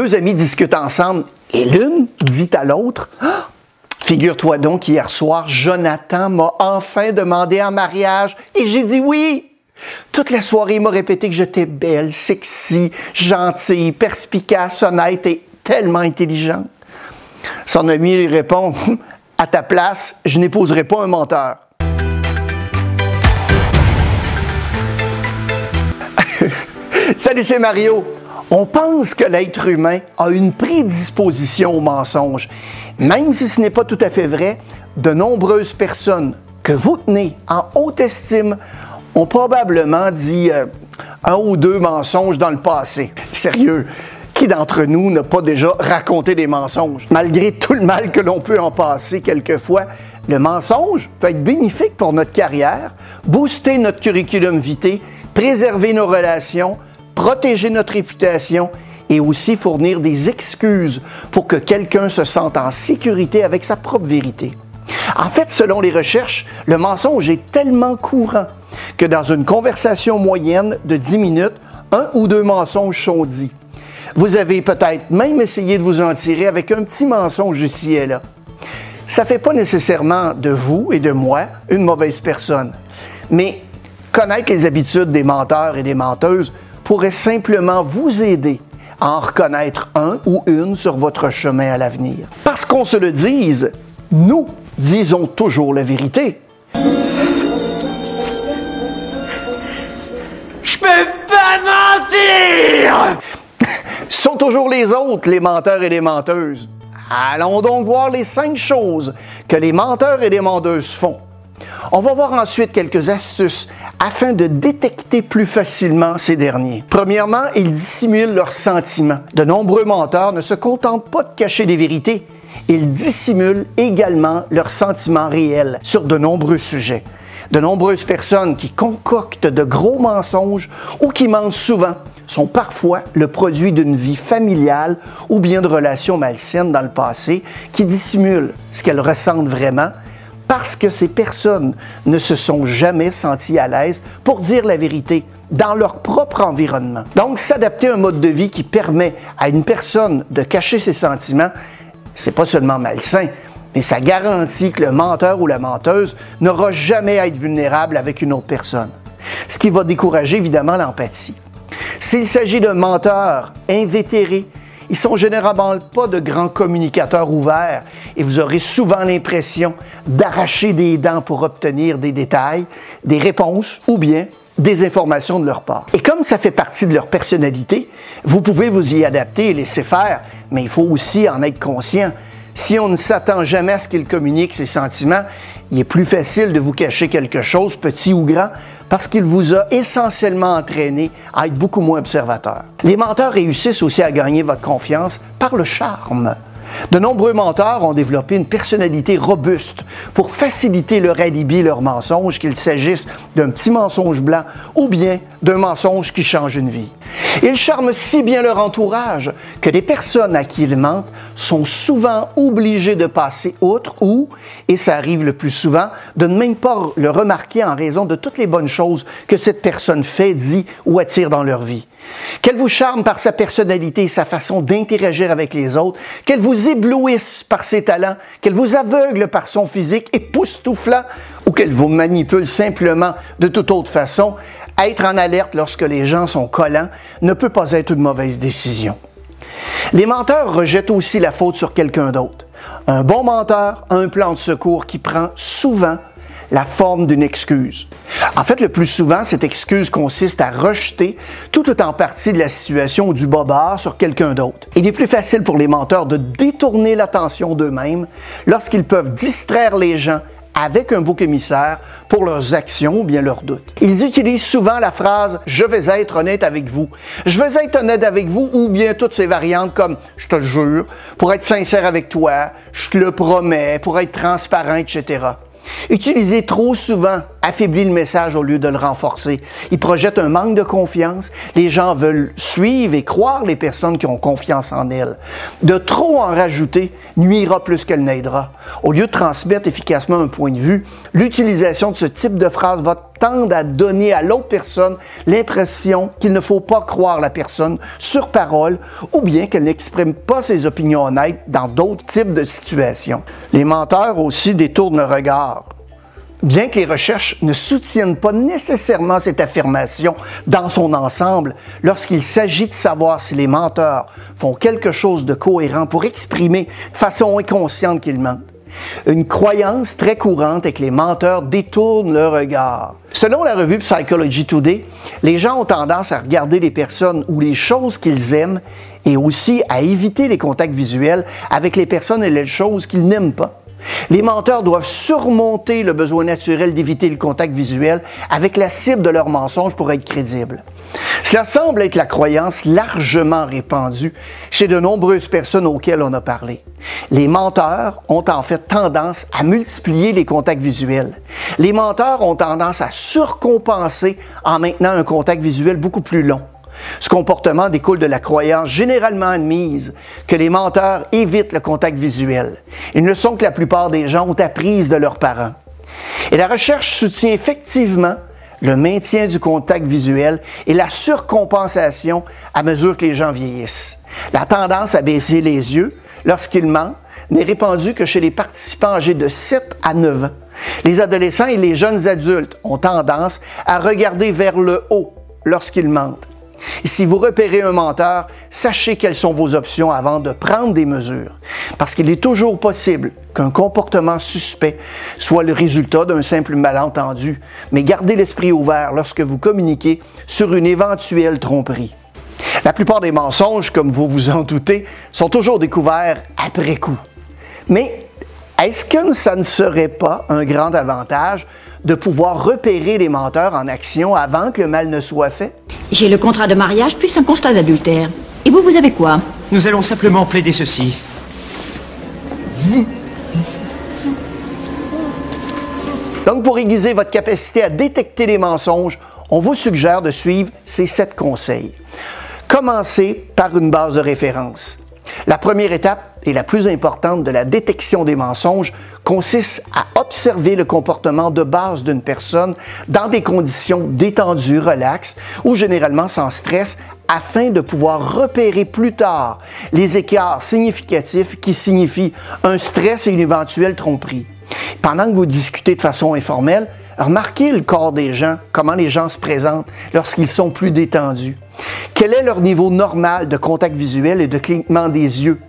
Deux amis discutent ensemble et l'une dit à l'autre Ah, Figure-toi donc qu'hier soir, Jonathan m'a enfin demandé en mariage et j'ai dit oui. Toute la soirée, il m'a répété que j'étais belle, sexy, gentille, perspicace, honnête et tellement intelligente. Son ami lui répond À ta place, je n'épouserai pas un menteur. Salut, c'est Mario. On pense que l'être humain a une prédisposition au mensonge. Même si ce n'est pas tout à fait vrai, de nombreuses personnes que vous tenez en haute estime ont probablement dit euh, un ou deux mensonges dans le passé. Sérieux, qui d'entre nous n'a pas déjà raconté des mensonges? Malgré tout le mal que l'on peut en passer quelquefois, le mensonge peut être bénéfique pour notre carrière, booster notre curriculum vitae, préserver nos relations, protéger notre réputation et aussi fournir des excuses pour que quelqu'un se sente en sécurité avec sa propre vérité. En fait, selon les recherches, le mensonge est tellement courant que dans une conversation moyenne de 10 minutes, un ou deux mensonges sont dits. Vous avez peut-être même essayé de vous en tirer avec un petit mensonge ici et là. Ça ne fait pas nécessairement de vous et de moi une mauvaise personne, mais connaître les habitudes des menteurs et des menteuses pourrait simplement vous aider à en reconnaître un ou une sur votre chemin à l'avenir. Parce qu'on se le dise, nous disons toujours la vérité. Je peux pas mentir Ce sont toujours les autres, les menteurs et les menteuses. Allons donc voir les cinq choses que les menteurs et les menteuses font. On va voir ensuite quelques astuces afin de détecter plus facilement ces derniers. Premièrement, ils dissimulent leurs sentiments. De nombreux menteurs ne se contentent pas de cacher des vérités, ils dissimulent également leurs sentiments réels sur de nombreux sujets. De nombreuses personnes qui concoctent de gros mensonges ou qui mentent souvent sont parfois le produit d'une vie familiale ou bien de relations malsaines dans le passé qui dissimulent ce qu'elles ressentent vraiment parce que ces personnes ne se sont jamais senties à l'aise pour dire la vérité dans leur propre environnement. Donc, s'adapter à un mode de vie qui permet à une personne de cacher ses sentiments, c'est pas seulement malsain, mais ça garantit que le menteur ou la menteuse n'aura jamais à être vulnérable avec une autre personne. Ce qui va décourager évidemment l'empathie. S'il s'agit d'un menteur invétéré, ils sont généralement pas de grands communicateurs ouverts et vous aurez souvent l'impression d'arracher des dents pour obtenir des détails, des réponses ou bien des informations de leur part. Et comme ça fait partie de leur personnalité, vous pouvez vous y adapter et laisser faire, mais il faut aussi en être conscient. Si on ne s'attend jamais à ce qu'ils communiquent ses sentiments, il est plus facile de vous cacher quelque chose, petit ou grand, parce qu'il vous a essentiellement entraîné à être beaucoup moins observateur. Les menteurs réussissent aussi à gagner votre confiance par le charme. De nombreux menteurs ont développé une personnalité robuste pour faciliter leur alibi, leur mensonge, qu'il s'agisse d'un petit mensonge blanc ou bien d'un mensonge qui change une vie. Ils charment si bien leur entourage que les personnes à qui ils mentent sont souvent obligées de passer outre ou, et ça arrive le plus souvent, de ne même pas le remarquer en raison de toutes les bonnes choses que cette personne fait, dit ou attire dans leur vie. Qu'elle vous charme par sa personnalité et sa façon d'interagir avec les autres, qu'elle vous éblouisse par ses talents, qu'elle vous aveugle par son physique époustouflant ou qu'elle vous manipule simplement de toute autre façon, être en alerte lorsque les gens sont collants ne peut pas être une mauvaise décision. Les menteurs rejettent aussi la faute sur quelqu'un d'autre. Un bon menteur a un plan de secours qui prend souvent la forme d'une excuse. En fait, le plus souvent, cette excuse consiste à rejeter tout ou en partie de la situation ou du bobard sur quelqu'un d'autre. Il est plus facile pour les menteurs de détourner l'attention d'eux-mêmes lorsqu'ils peuvent distraire les gens avec un bouc émissaire pour leurs actions ou bien leurs doutes. Ils utilisent souvent la phrase Je vais être honnête avec vous. Je vais être honnête avec vous ou bien toutes ces variantes comme Je te le jure, pour être sincère avec toi, je te le promets, pour être transparent, etc. Utilisées trop souvent affaiblit le message au lieu de le renforcer. Il projette un manque de confiance. Les gens veulent suivre et croire les personnes qui ont confiance en elles. De trop en rajouter nuira plus qu'elle n'aidera. Au lieu de transmettre efficacement un point de vue, l'utilisation de ce type de phrase va tendre à donner à l'autre personne l'impression qu'il ne faut pas croire la personne sur parole ou bien qu'elle n'exprime pas ses opinions honnêtes dans d'autres types de situations. Les menteurs aussi détournent le regard. Bien que les recherches ne soutiennent pas nécessairement cette affirmation dans son ensemble, lorsqu'il s'agit de savoir si les menteurs font quelque chose de cohérent pour exprimer de façon inconsciente qu'ils mentent, une croyance très courante est que les menteurs détournent le regard. Selon la revue Psychology Today, les gens ont tendance à regarder les personnes ou les choses qu'ils aiment et aussi à éviter les contacts visuels avec les personnes et les choses qu'ils n'aiment pas. Les menteurs doivent surmonter le besoin naturel d'éviter le contact visuel avec la cible de leur mensonge pour être crédibles. Cela semble être la croyance largement répandue chez de nombreuses personnes auxquelles on a parlé. Les menteurs ont en fait tendance à multiplier les contacts visuels. Les menteurs ont tendance à surcompenser en maintenant un contact visuel beaucoup plus long. Ce comportement découle de la croyance généralement admise que les menteurs évitent le contact visuel, une leçon que la plupart des gens ont apprise de leurs parents. Et la recherche soutient effectivement le maintien du contact visuel et la surcompensation à mesure que les gens vieillissent. La tendance à baisser les yeux lorsqu'ils mentent n'est répandue que chez les participants âgés de 7 à 9 ans. Les adolescents et les jeunes adultes ont tendance à regarder vers le haut lorsqu'ils mentent. Si vous repérez un menteur, sachez quelles sont vos options avant de prendre des mesures, parce qu'il est toujours possible qu'un comportement suspect soit le résultat d'un simple malentendu, mais gardez l'esprit ouvert lorsque vous communiquez sur une éventuelle tromperie. La plupart des mensonges, comme vous vous en doutez, sont toujours découverts après coup. Mais est-ce que ça ne serait pas un grand avantage de pouvoir repérer les menteurs en action avant que le mal ne soit fait? J'ai le contrat de mariage plus un constat d'adultère. Et vous, vous avez quoi? Nous allons simplement plaider ceci. Donc, pour aiguiser votre capacité à détecter les mensonges, on vous suggère de suivre ces sept conseils. Commencez par une base de référence. La première étape et la plus importante de la détection des mensonges consiste à observer le comportement de base d'une personne dans des conditions détendues, relaxes ou généralement sans stress afin de pouvoir repérer plus tard les écarts significatifs qui signifient un stress et une éventuelle tromperie. Pendant que vous discutez de façon informelle, remarquez le corps des gens, comment les gens se présentent lorsqu'ils sont plus détendus. Quel est leur niveau normal de contact visuel et de clignement des yeux?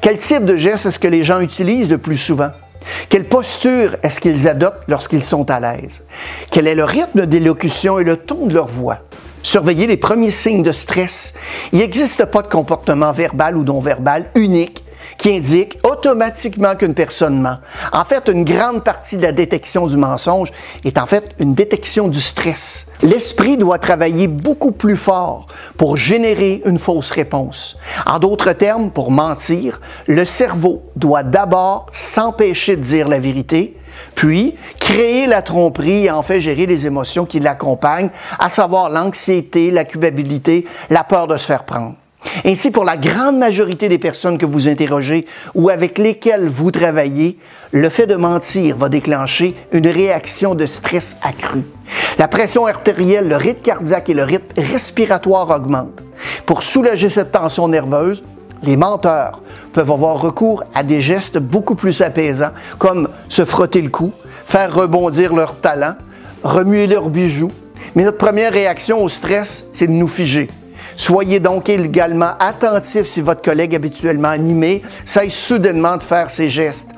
Quel type de geste est-ce que les gens utilisent le plus souvent? Quelle posture est-ce qu'ils adoptent lorsqu'ils sont à l'aise? Quel est le rythme d'élocution et le ton de leur voix? Surveillez les premiers signes de stress. Il n'existe pas de comportement verbal ou non verbal unique qui indique automatiquement qu'une personne ment. En fait, une grande partie de la détection du mensonge est en fait une détection du stress. L'esprit doit travailler beaucoup plus fort pour générer une fausse réponse. En d'autres termes, pour mentir, le cerveau doit d'abord s'empêcher de dire la vérité, puis créer la tromperie et en fait gérer les émotions qui l'accompagnent, à savoir l'anxiété, la culpabilité, la peur de se faire prendre. Ainsi, pour la grande majorité des personnes que vous interrogez ou avec lesquelles vous travaillez, le fait de mentir va déclencher une réaction de stress accrue. La pression artérielle, le rythme cardiaque et le rythme respiratoire augmentent. Pour soulager cette tension nerveuse, les menteurs peuvent avoir recours à des gestes beaucoup plus apaisants, comme se frotter le cou, faire rebondir leur talent, remuer leurs bijoux. Mais notre première réaction au stress, c'est de nous figer. Soyez donc également attentif si votre collègue habituellement animé cesse soudainement de faire ses gestes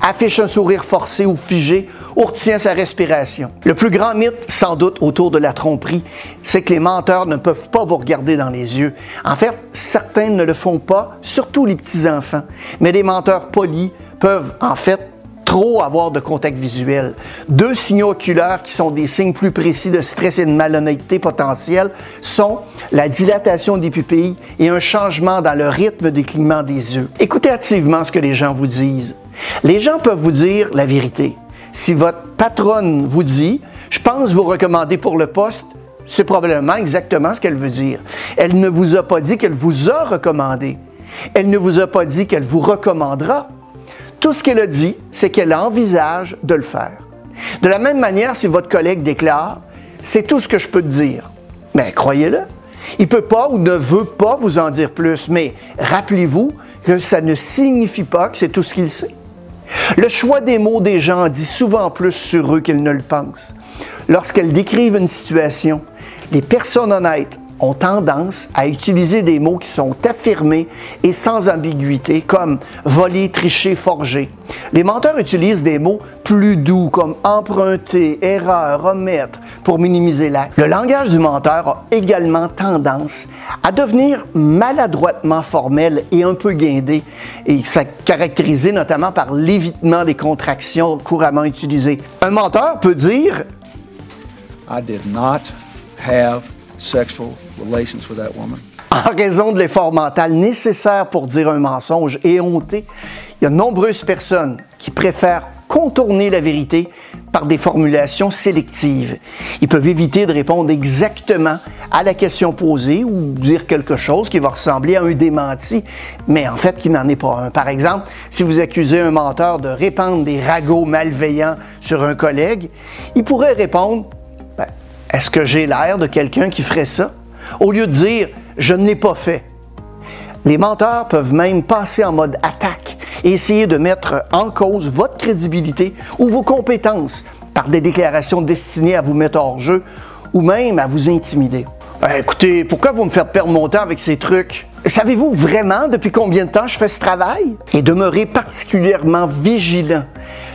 affiche un sourire forcé ou figé ou retient sa respiration. Le plus grand mythe, sans doute, autour de la tromperie, c'est que les menteurs ne peuvent pas vous regarder dans les yeux. En fait, certains ne le font pas, surtout les petits-enfants. Mais les menteurs polis peuvent, en fait, trop avoir de contact visuel. Deux signaux oculaires qui sont des signes plus précis de stress et de malhonnêteté potentielle sont la dilatation des pupilles et un changement dans le rythme des clignements des yeux. Écoutez activement ce que les gens vous disent. Les gens peuvent vous dire la vérité. Si votre patronne vous dit Je pense vous recommander pour le poste. C'est probablement exactement ce qu'elle veut dire. Elle ne vous a pas dit qu'elle vous a recommandé. Elle ne vous a pas dit qu'elle vous recommandera. Tout ce qu'elle a dit, c'est qu'elle envisage de le faire. De la même manière, si votre collègue déclare C'est tout ce que je peux te dire, mais croyez-le, il ne peut pas ou ne veut pas vous en dire plus, mais rappelez-vous que ça ne signifie pas que c'est tout ce qu'il sait. Le choix des mots des gens dit souvent plus sur eux qu'ils ne le pensent. Lorsqu'elles décrivent une situation, les personnes honnêtes ont tendance à utiliser des mots qui sont affirmés et sans ambiguïté, comme voler, tricher, forger. Les menteurs utilisent des mots plus doux, comme emprunter, erreur, remettre, pour minimiser l'acte. Le langage du menteur a également tendance à devenir maladroitement formel et un peu guindé, et ça caractérisé notamment par l'évitement des contractions couramment utilisées. Un menteur peut dire I did not have sexual En raison de l'effort mental nécessaire pour dire un mensonge éhonté, il y a de nombreuses personnes qui préfèrent contourner la vérité par des formulations sélectives. Ils peuvent éviter de répondre exactement à la question posée ou dire quelque chose qui va ressembler à un démenti, mais en fait qui n'en est pas un. Par exemple, si vous accusez un menteur de répandre des ragots malveillants sur un collègue, il pourrait répondre ben, Est-ce que j'ai l'air de quelqu'un qui ferait ça au lieu de dire je ne l'ai pas fait. Les menteurs peuvent même passer en mode attaque et essayer de mettre en cause votre crédibilité ou vos compétences par des déclarations destinées à vous mettre hors jeu ou même à vous intimider. Ben, écoutez, pourquoi vous me faites perdre mon temps avec ces trucs? Savez-vous vraiment depuis combien de temps je fais ce travail? Et demeurez particulièrement vigilant.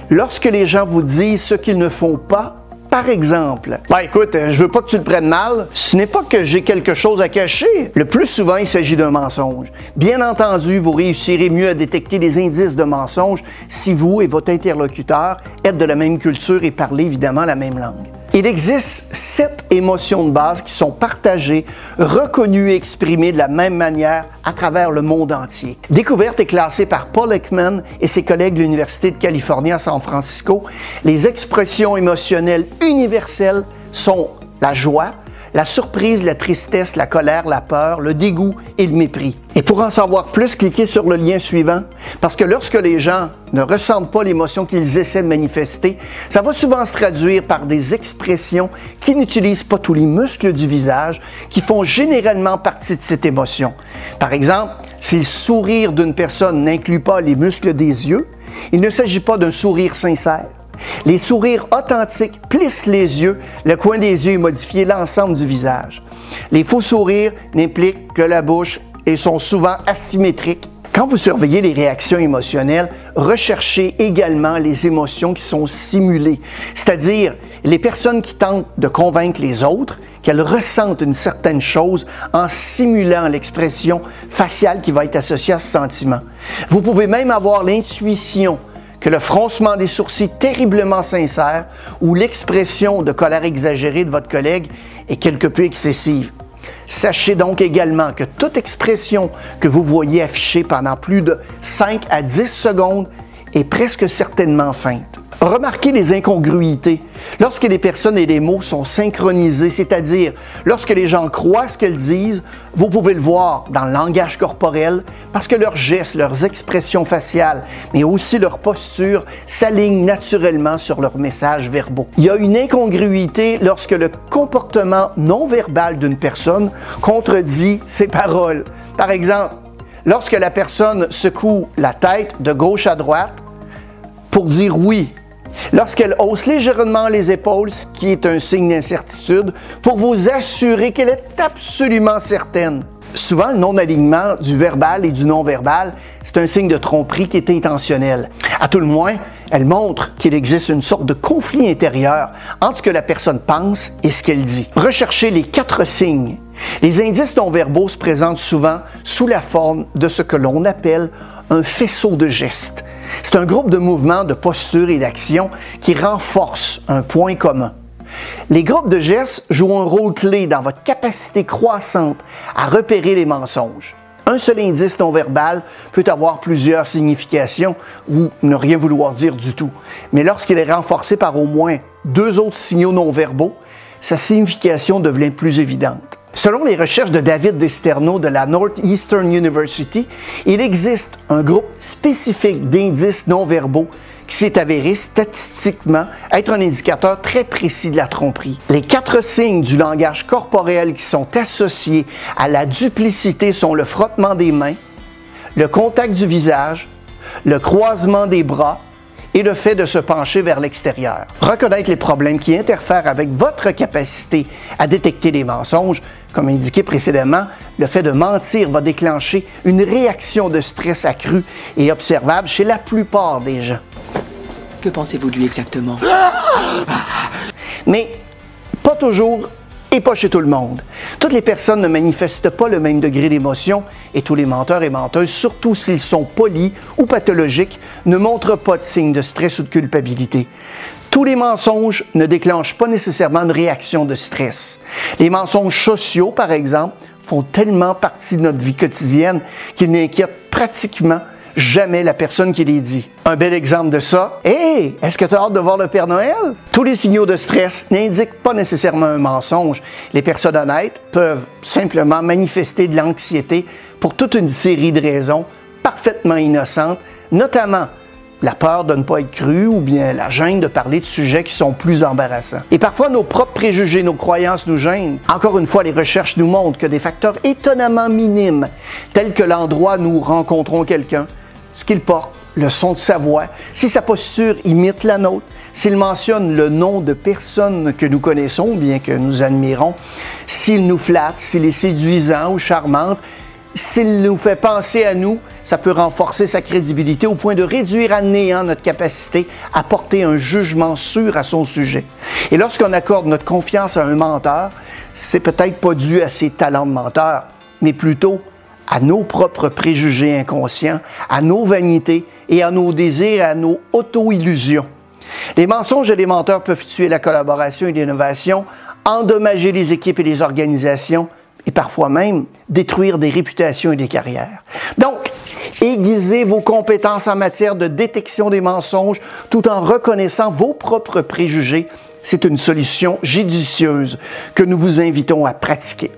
Lorsque les gens vous disent ce qu'ils ne font pas, par exemple, ben écoute, je veux pas que tu le prennes mal, ce n'est pas que j'ai quelque chose à cacher. Le plus souvent, il s'agit d'un mensonge. Bien entendu, vous réussirez mieux à détecter les indices de mensonge si vous et votre interlocuteur êtes de la même culture et parlez évidemment la même langue. Il existe sept émotions de base qui sont partagées, reconnues et exprimées de la même manière à travers le monde entier. Découverte et classée par Paul Ekman et ses collègues de l'Université de Californie à San Francisco, les expressions émotionnelles universelles sont la joie, la surprise, la tristesse, la colère, la peur, le dégoût et le mépris. Et pour en savoir plus, cliquez sur le lien suivant, parce que lorsque les gens ne ressentent pas l'émotion qu'ils essaient de manifester, ça va souvent se traduire par des expressions qui n'utilisent pas tous les muscles du visage, qui font généralement partie de cette émotion. Par exemple, si le sourire d'une personne n'inclut pas les muscles des yeux, il ne s'agit pas d'un sourire sincère. Les sourires authentiques plissent les yeux, le coin des yeux est modifié l'ensemble du visage. Les faux sourires n'impliquent que la bouche et sont souvent asymétriques. Quand vous surveillez les réactions émotionnelles, recherchez également les émotions qui sont simulées, c'est-à-dire les personnes qui tentent de convaincre les autres qu'elles ressentent une certaine chose en simulant l'expression faciale qui va être associée à ce sentiment. Vous pouvez même avoir l'intuition que le froncement des sourcils terriblement sincère ou l'expression de colère exagérée de votre collègue est quelque peu excessive. Sachez donc également que toute expression que vous voyez affichée pendant plus de 5 à 10 secondes est presque certainement feinte. Remarquez les incongruités. Lorsque les personnes et les mots sont synchronisés, c'est-à-dire lorsque les gens croient ce qu'elles disent, vous pouvez le voir dans le langage corporel parce que leurs gestes, leurs expressions faciales, mais aussi leur posture s'alignent naturellement sur leurs messages verbaux. Il y a une incongruité lorsque le comportement non verbal d'une personne contredit ses paroles. Par exemple, lorsque la personne secoue la tête de gauche à droite pour dire oui Lorsqu'elle hausse légèrement les épaules, ce qui est un signe d'incertitude, pour vous assurer qu'elle est absolument certaine. Souvent, le non-alignement du verbal et du non-verbal, c'est un signe de tromperie qui est intentionnel. À tout le moins, elle montre qu'il existe une sorte de conflit intérieur entre ce que la personne pense et ce qu'elle dit. Recherchez les quatre signes. Les indices non-verbaux se présentent souvent sous la forme de ce que l'on appelle un faisceau de gestes. C'est un groupe de mouvements, de postures et d'actions qui renforcent un point commun. Les groupes de gestes jouent un rôle clé dans votre capacité croissante à repérer les mensonges. Un seul indice non verbal peut avoir plusieurs significations ou ne rien vouloir dire du tout. Mais lorsqu'il est renforcé par au moins deux autres signaux non verbaux, sa signification devient plus évidente. Selon les recherches de David Desterno de la Northeastern University, il existe un groupe spécifique d'indices non verbaux qui s'est avéré statistiquement être un indicateur très précis de la tromperie. Les quatre signes du langage corporel qui sont associés à la duplicité sont le frottement des mains, le contact du visage, le croisement des bras et le fait de se pencher vers l'extérieur. Reconnaître les problèmes qui interfèrent avec votre capacité à détecter les mensonges, comme indiqué précédemment, le fait de mentir va déclencher une réaction de stress accrue et observable chez la plupart des gens. Que pensez-vous de lui exactement? Mais pas toujours et pas chez tout le monde. Toutes les personnes ne manifestent pas le même degré d'émotion et tous les menteurs et menteuses, surtout s'ils sont polis ou pathologiques, ne montrent pas de signes de stress ou de culpabilité. Tous les mensonges ne déclenchent pas nécessairement une réaction de stress. Les mensonges sociaux, par exemple, font tellement partie de notre vie quotidienne qu'ils n'inquiètent pratiquement jamais la personne qui les dit. Un bel exemple de ça. Hé, est-ce que tu as hâte de voir le Père Noël? Tous les signaux de stress n'indiquent pas nécessairement un mensonge. Les personnes honnêtes peuvent simplement manifester de l'anxiété pour toute une série de raisons parfaitement innocentes, notamment la peur de ne pas être cru ou bien la gêne de parler de sujets qui sont plus embarrassants. Et parfois, nos propres préjugés, nos croyances nous gênent. Encore une fois, les recherches nous montrent que des facteurs étonnamment minimes, tels que l'endroit où nous rencontrons quelqu'un, ce qu'il porte, le son de sa voix, si sa posture imite la nôtre, s'il mentionne le nom de personnes que nous connaissons, bien que nous admirons, s'il nous flatte, s'il est séduisant ou charmante, s'il nous fait penser à nous, ça peut renforcer sa crédibilité au point de réduire à néant notre capacité à porter un jugement sûr à son sujet. Et lorsqu'on accorde notre confiance à un menteur, c'est peut-être pas dû à ses talents de menteur, mais plutôt à nos propres préjugés inconscients, à nos vanités et à nos désirs, à nos auto-illusions. Les mensonges et les menteurs peuvent tuer la collaboration et l'innovation, endommager les équipes et les organisations, et parfois même détruire des réputations et des carrières. Donc, aiguisez vos compétences en matière de détection des mensonges tout en reconnaissant vos propres préjugés. C'est une solution judicieuse que nous vous invitons à pratiquer.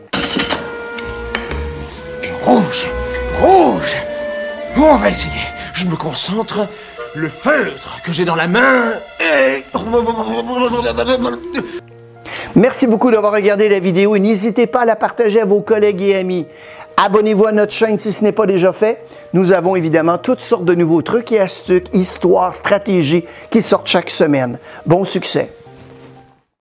Rouge Rouge On va essayer. Je me concentre. Le feutre que j'ai dans la main. Merci beaucoup d'avoir regardé la vidéo et n'hésitez pas à la partager à vos collègues et amis. Abonnez-vous à notre chaîne si ce n'est pas déjà fait. Nous avons évidemment toutes sortes de nouveaux trucs et astuces, histoires, stratégies qui sortent chaque semaine. Bon succès!